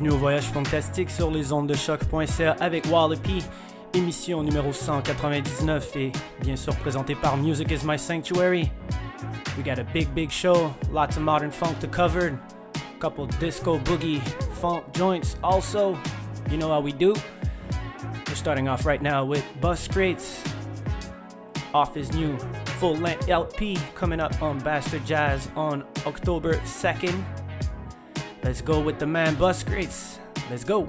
Bienvenue au voyage fantastique sur les ondes de choc.ca avec Wallopy, émission numéro 199 et bien sûr présentée par Music is My Sanctuary. We got a big, big show, lots of modern funk to cover, a couple disco boogie funk joints also. You know how we do. We're starting off right now with Bus Crates off his new full length LP coming up on Bastard Jazz on October 2nd. Let's go with the man Bus Crates. Let's go.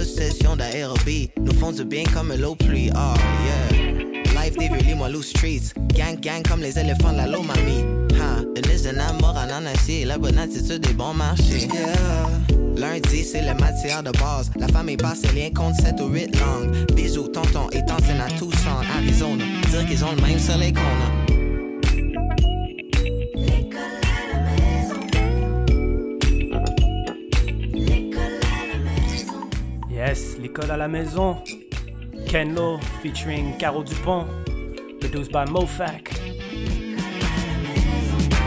deux sessions d'ARB nous font du bien comme l'eau pluie. Oh yeah. Life des moi loose streets. Gang, gang comme les éléphants de la Lomami. Ha, une liste d'amour en ananas La bonne attitude des bons marchés. Yeah. Lundi, c'est la matière de base. La famille passe les liens compte 7 ou 8 langues. Bisous, tonton et tante à Tucson, Arizona. Dire qu'ils ont le même soleil qu'on a. Yes, l'école à la maison. Ken Lo featuring Caro Dupont. Produced by Mofac. Je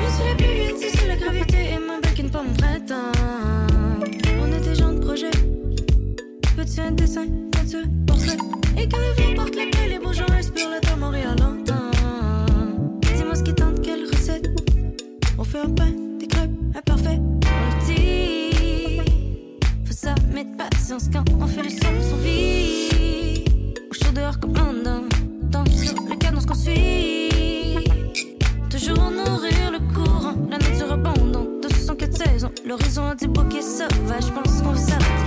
suis la plus vite, c'est la gravité et ma back pas mon printemps. Petit un dessin, peinture, portrait. Et quand le vent porte la paix, les beaux gens respirent le temps Montréal longtemps. Dis-moi ce qui tente, quelle recette? On fait un pain, Ça mettre patience quand on fait le de son vie. Au chaud dehors comme un. Tant sur le canon qu'on suit. Toujours nourrir le courant, la nature abondante de 64 saisons. L'horizon a des bouquets sauvages, je pense qu'on s'arrête là.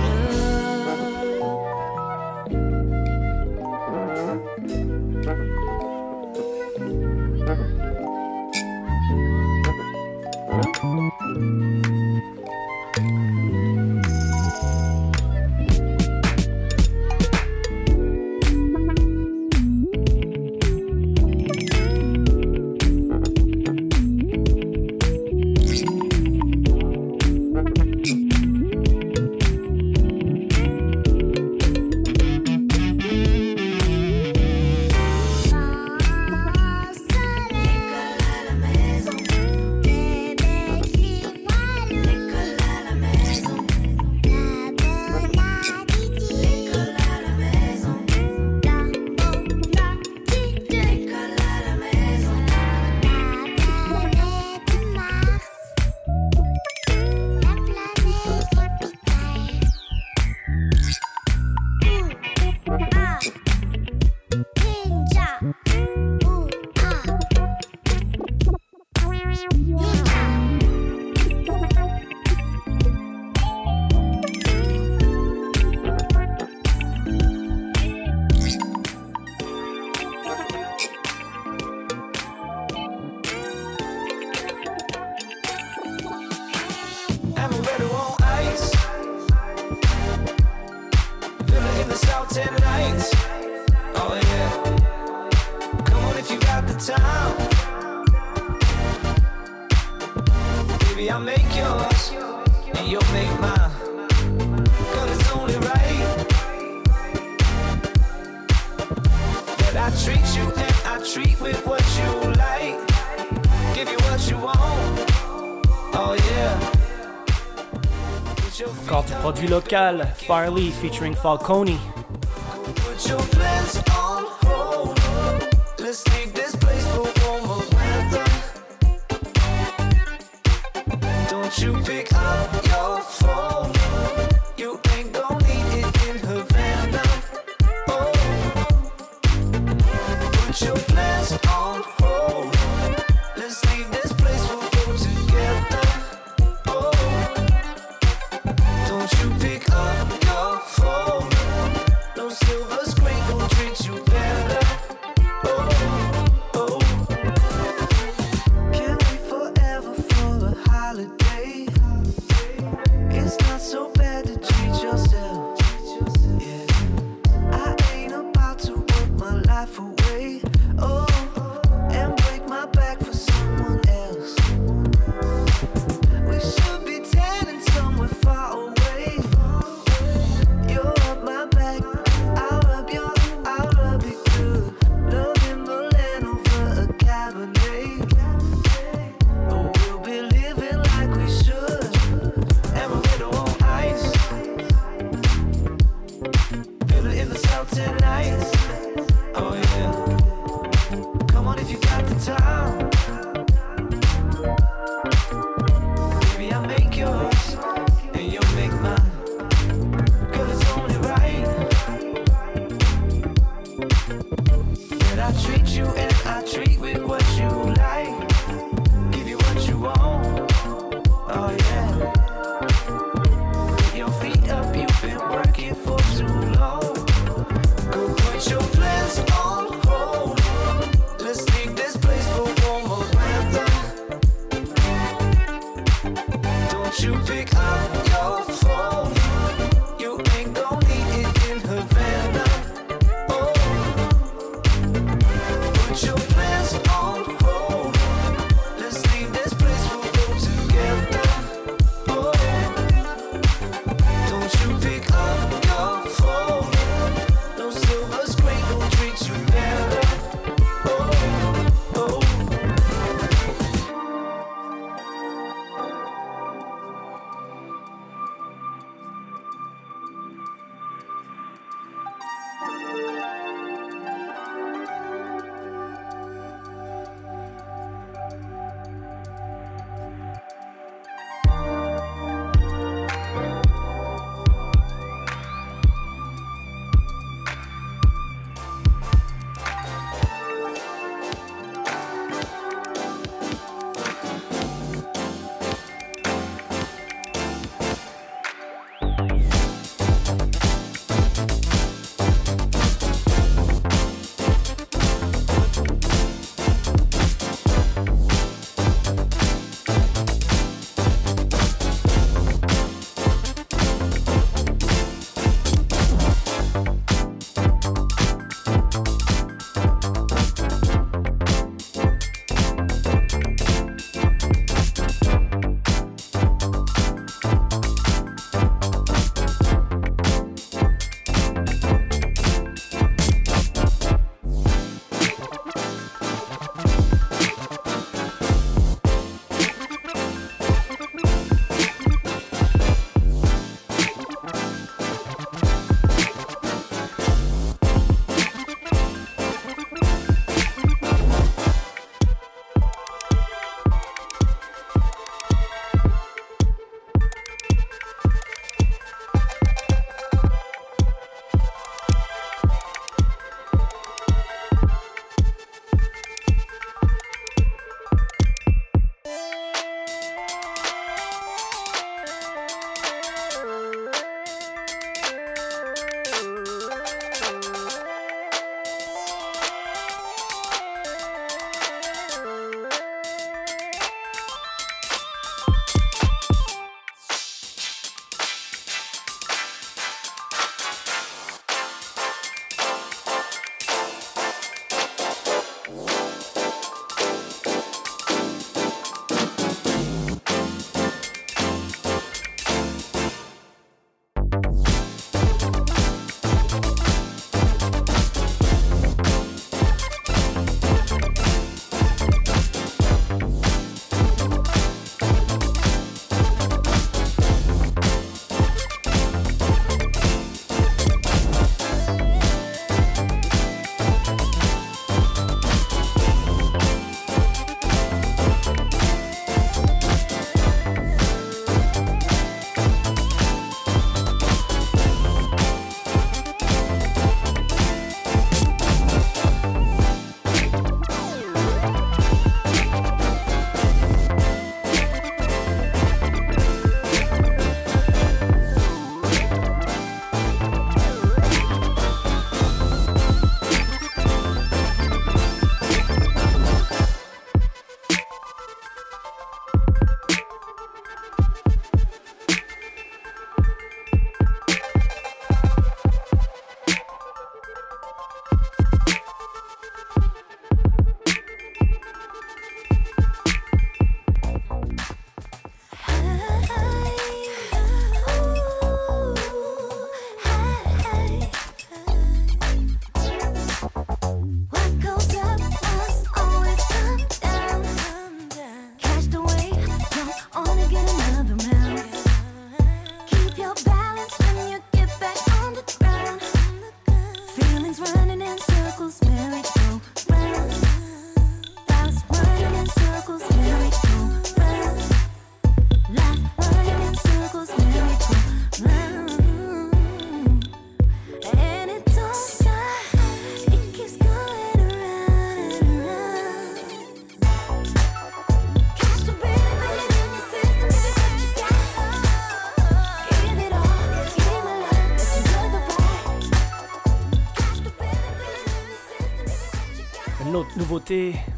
Tropical, Farley featuring Falcone.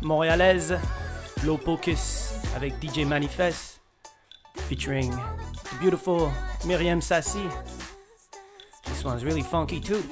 montréalaise, Low Pocus avec DJ Manifest, featuring beautiful Miriam Sassi. This one's really funky too.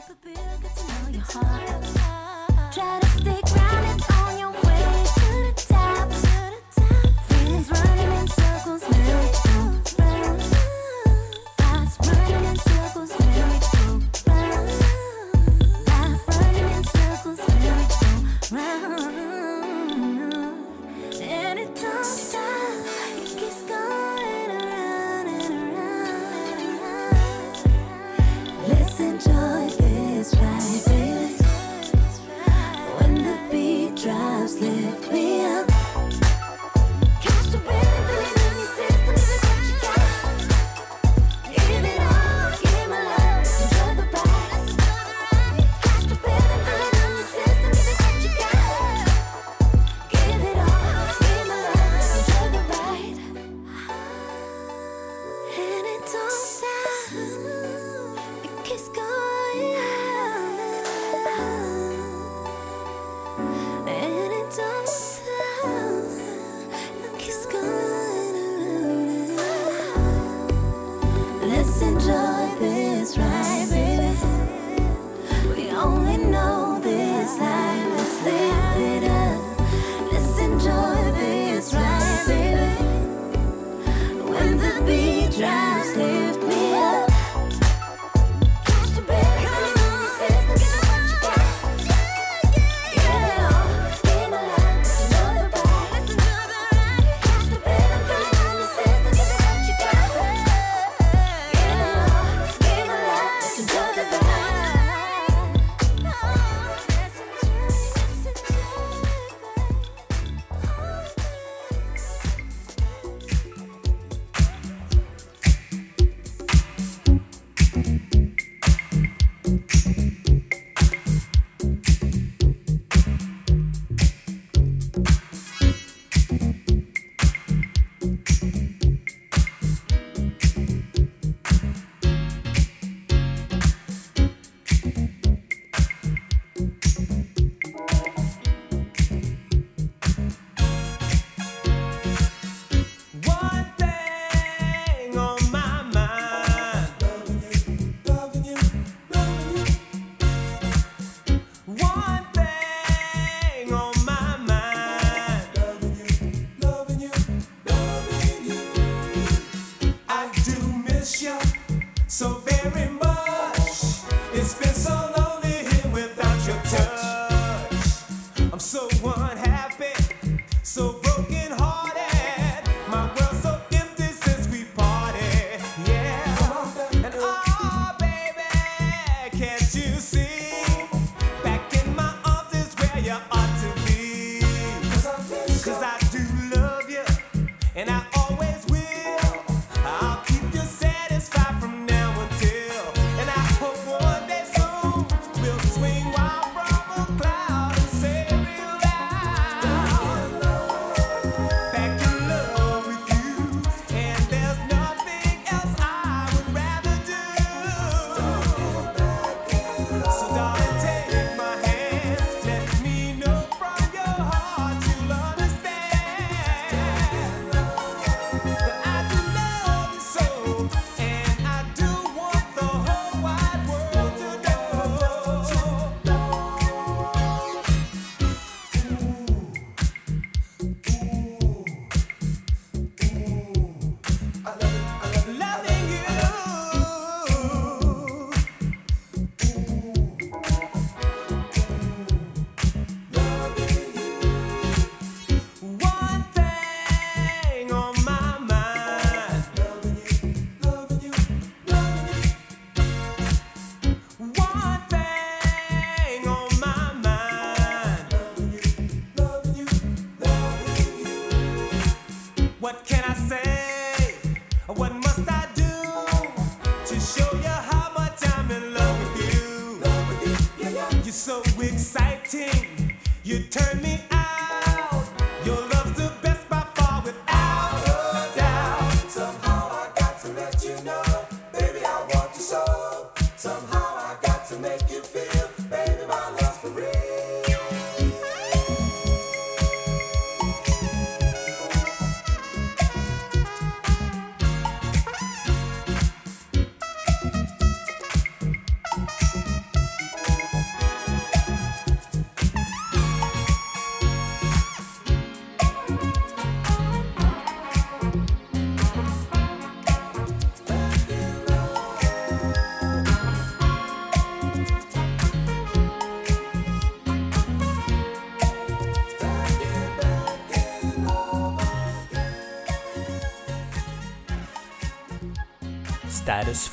so exciting. You turn me out. You're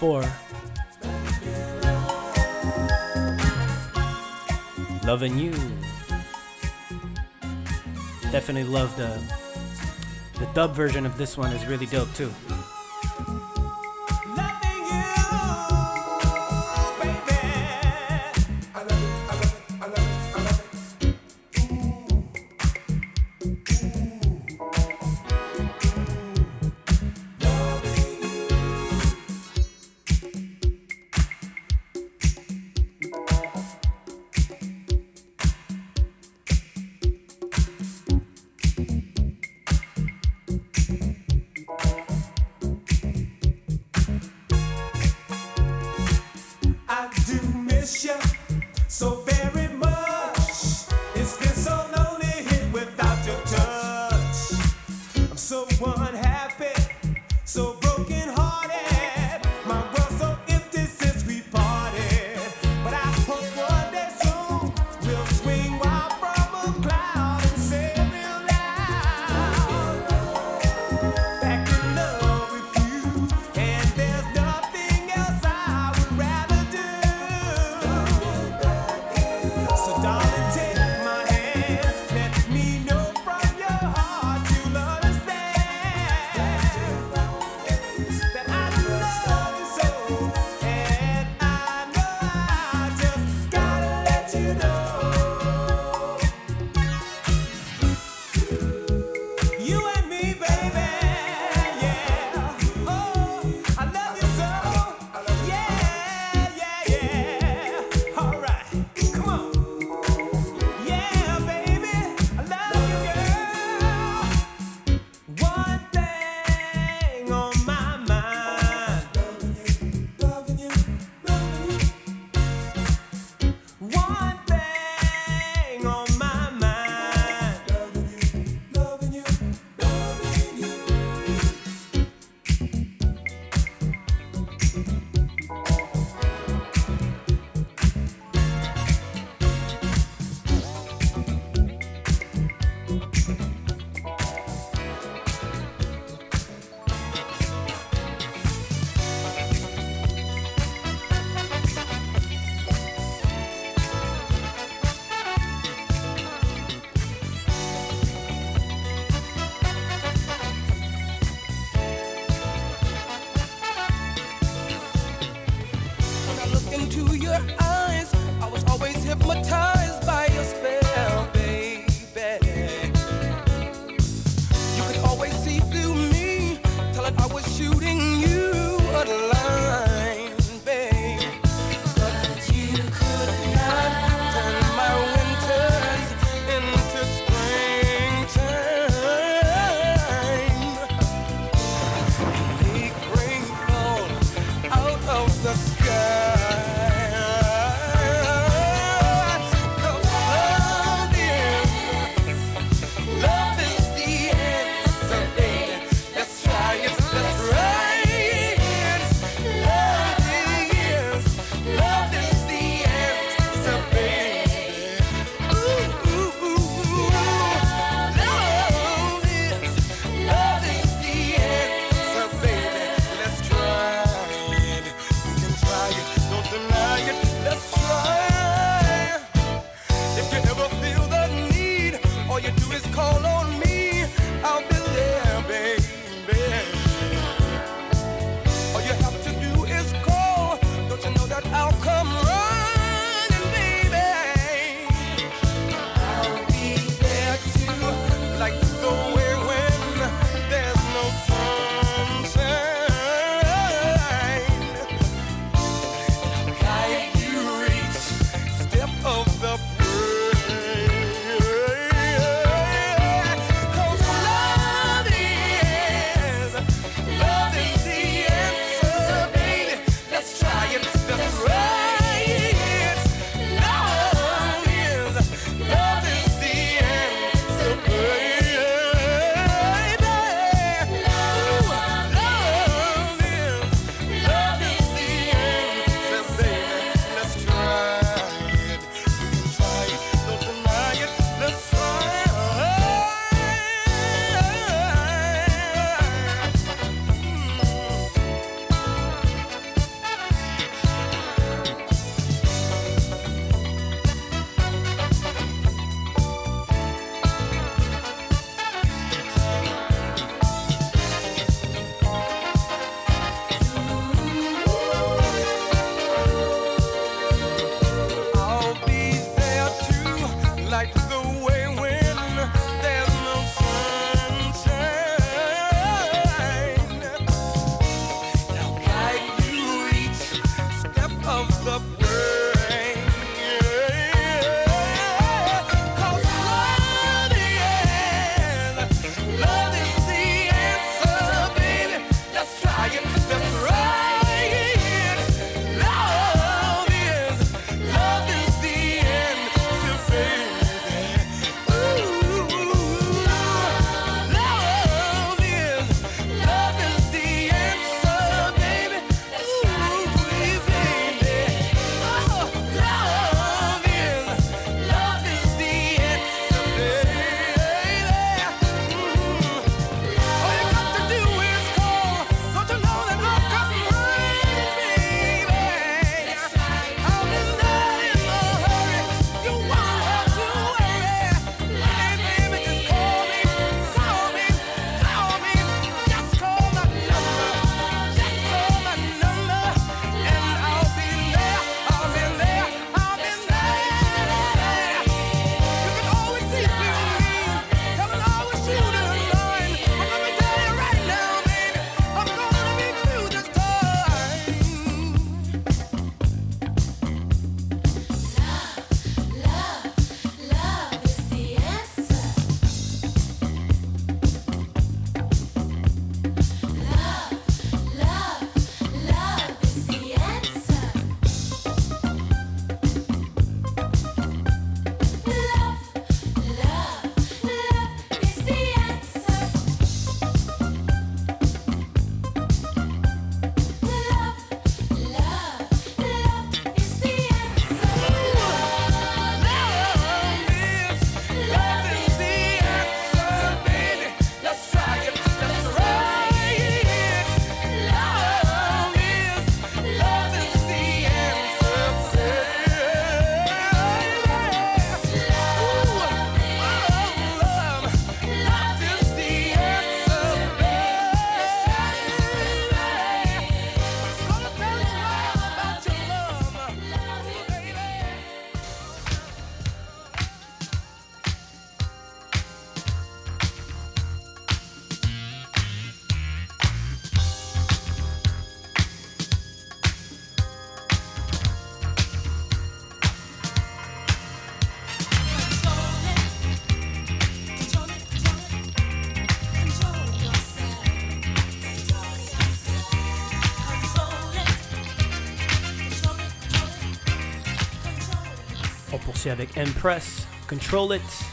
before. Loving you. Definitely love the the dub version of this one is really dope too. And press control it.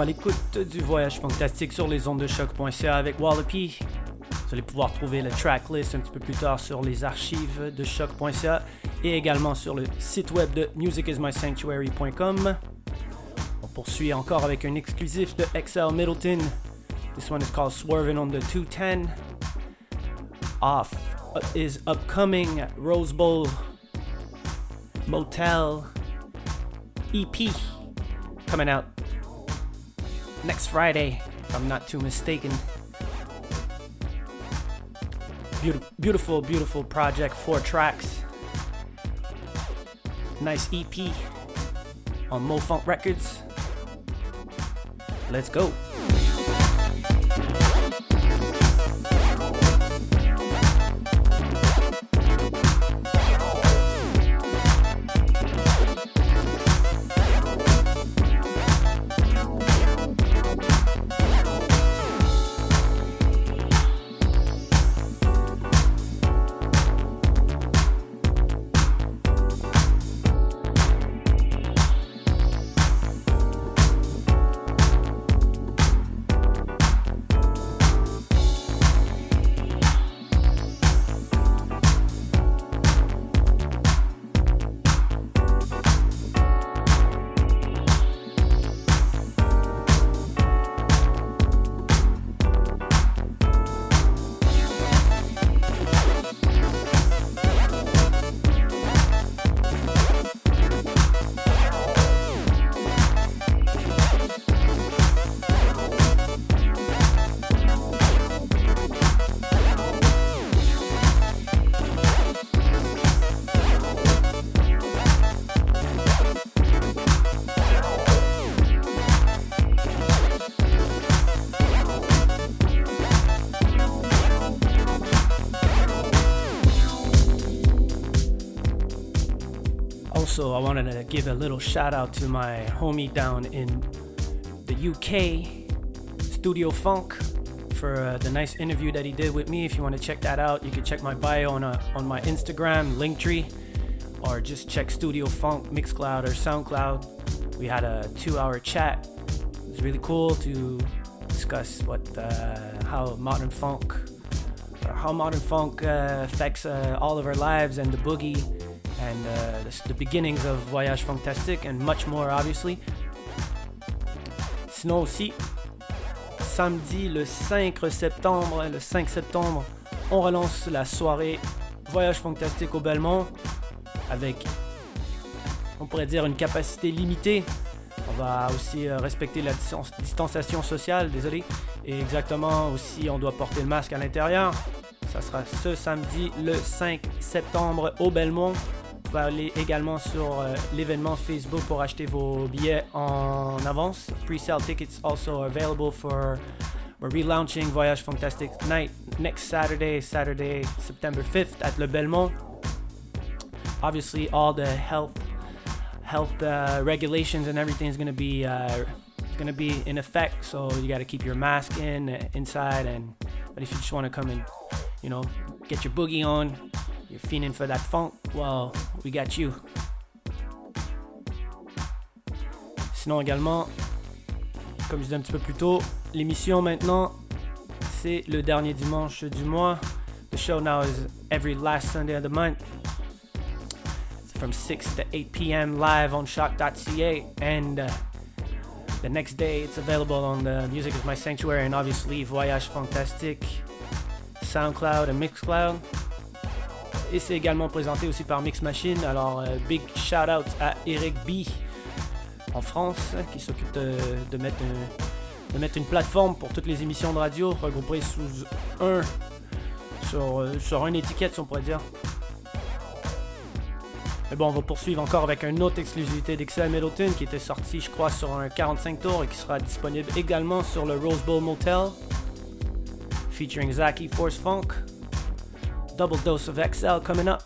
À l'écoute du voyage fantastique sur les ondes de choc.ca avec Wallopy. Vous allez pouvoir trouver la tracklist un petit peu plus tard sur les archives de choc.ca et également sur le site web de musicismysanctuary.com. On poursuit encore avec un exclusif de XL Middleton. This one is called Swerving on the 210. Off is upcoming Rose Bowl Motel EP coming out next Friday, if I'm not too mistaken. Beautiful, beautiful, beautiful project, four tracks. Nice EP on Mo Funk Records. Let's go. Also, I wanted to give a little shout out to my homie down in the UK, Studio Funk, for uh, the nice interview that he did with me. If you want to check that out, you can check my bio on, uh, on my Instagram, Linktree, or just check Studio Funk, Mixcloud, or Soundcloud. We had a two hour chat. It was really cool to discuss what uh, how modern funk how modern funk uh, affects uh, all of our lives and the boogie and uh, the, the beginnings of Voyage Fantastique and much more obviously. Sinon aussi, samedi le 5 septembre, le 5 septembre, on relance la soirée Voyage Fantastique au Belmont avec, on pourrait dire, une capacité limitée. On va aussi euh, respecter la distanciation sociale, désolé. Et exactement aussi, on doit porter le masque à l'intérieur. Ça sera ce samedi, le 5 septembre, au Belmont. Pouvez aller également sur euh, l'événement Facebook pour acheter vos billets en avance. Pre-sale tickets also available for we're relaunching Voyage Fantastic Night next Saturday, Saturday, September 5th at Le Belmont. Obviously, all the health health uh, regulations and everything is going to be uh, going to be in effect. So you got to keep your mask in uh, inside, and but if you just want to come and you know get your boogie on, you're fiending for that funk. Well, we got you. Sinon également, comme je disais un petit peu plus tôt, l'émission maintenant, c'est le dernier dimanche du mois. The show now is every last Sunday of the month. It's from 6 to 8 p.m. live on shock.ca and uh, the next day it's available on the Music is My Sanctuary and obviously Voyage Fantastique, SoundCloud and Mixcloud. Et c'est également présenté aussi par Mix Machine. Alors, euh, big shout out à Eric B en France hein, qui s'occupe de, mettre un- de mettre une plateforme pour toutes les émissions de radio regroupées sous un sur, euh, sur une étiquette si on pourrait dire. Mais bon, on va poursuivre encore avec une autre exclusivité d'Excel Middleton qui était sortie, je crois, sur un 45 tours et qui sera disponible également sur le Rose Bowl Motel, featuring Zaki Force Funk. Double dose of XL coming up.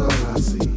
all I see.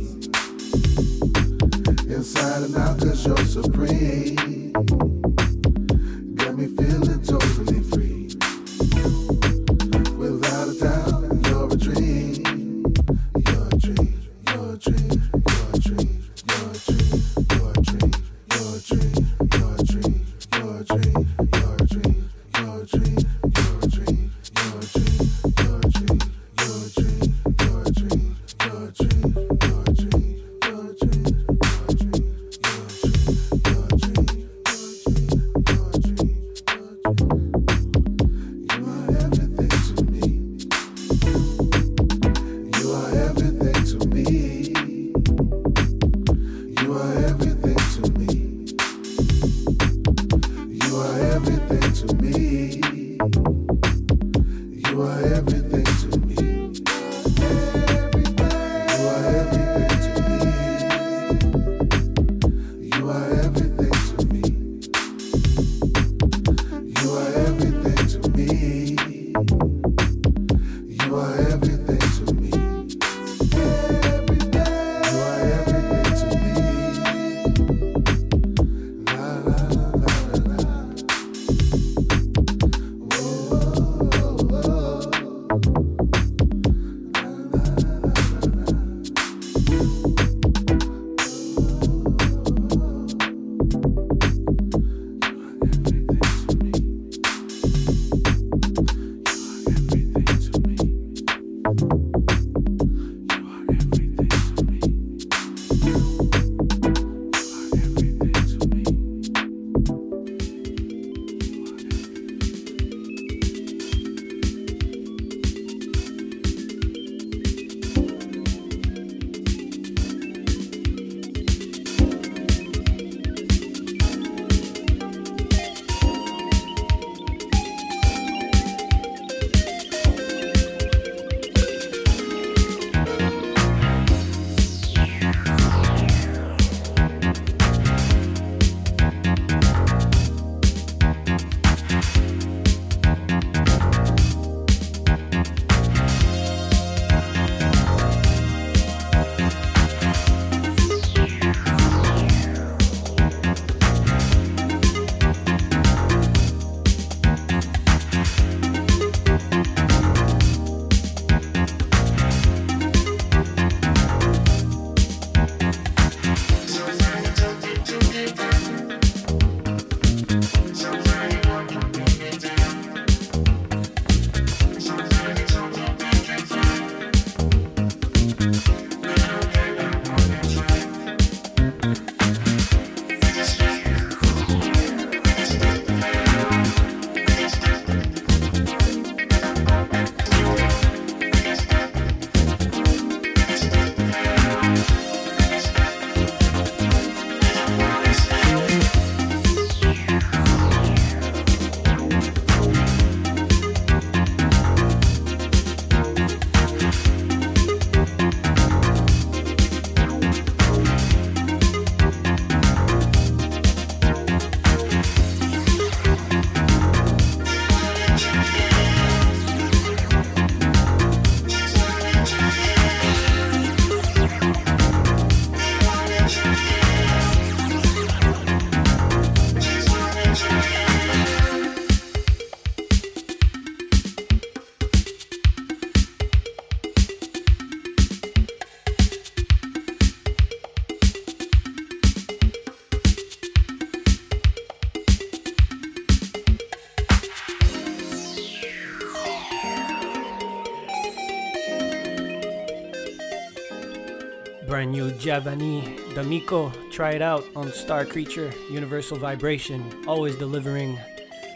Javani D'Amico. Try it out on Star Creature Universal Vibration. Always delivering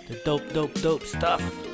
the dope, dope, dope stuff.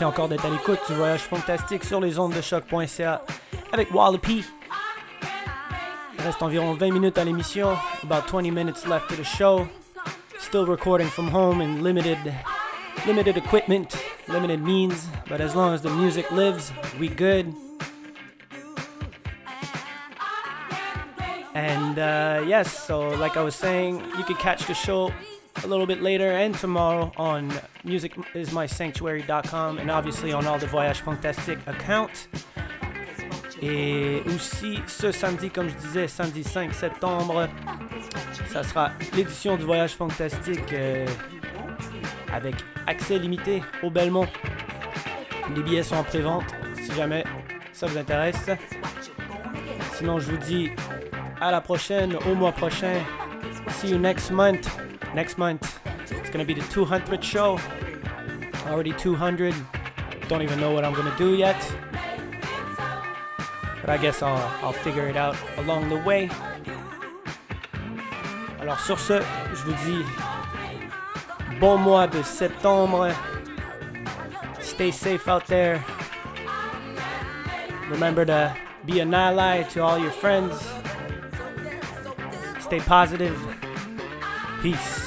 Merci encore d'être à l'écoute du voyage fantastique sur les ondes de choc.ca avec Wallopy. Il reste environ 20 minutes à l'émission, about 20 minutes left to the show. Still recording from home and limited limited equipment, limited means, but as long as the music lives, we good. And uh, yes, so like I was saying, you can catch the show little bit later and tomorrow on musicismysanctuary.com and obviously on all the Voyage Fantastic accounts. Et aussi ce samedi, comme je disais, samedi 5 septembre, ça sera l'édition du Voyage Fantastique euh, avec accès limité au Belmont. Les billets sont en pré-vente si jamais ça vous intéresse. Sinon, je vous dis à la prochaine, au mois prochain. See you next month. Next month, it's gonna be the 200th show. Already 200. Don't even know what I'm gonna do yet. But I guess I'll, I'll figure it out along the way. Alors sur ce, je vous dis bon mois de septembre. Stay safe out there. Remember to be an ally to all your friends. Stay positive. Peace.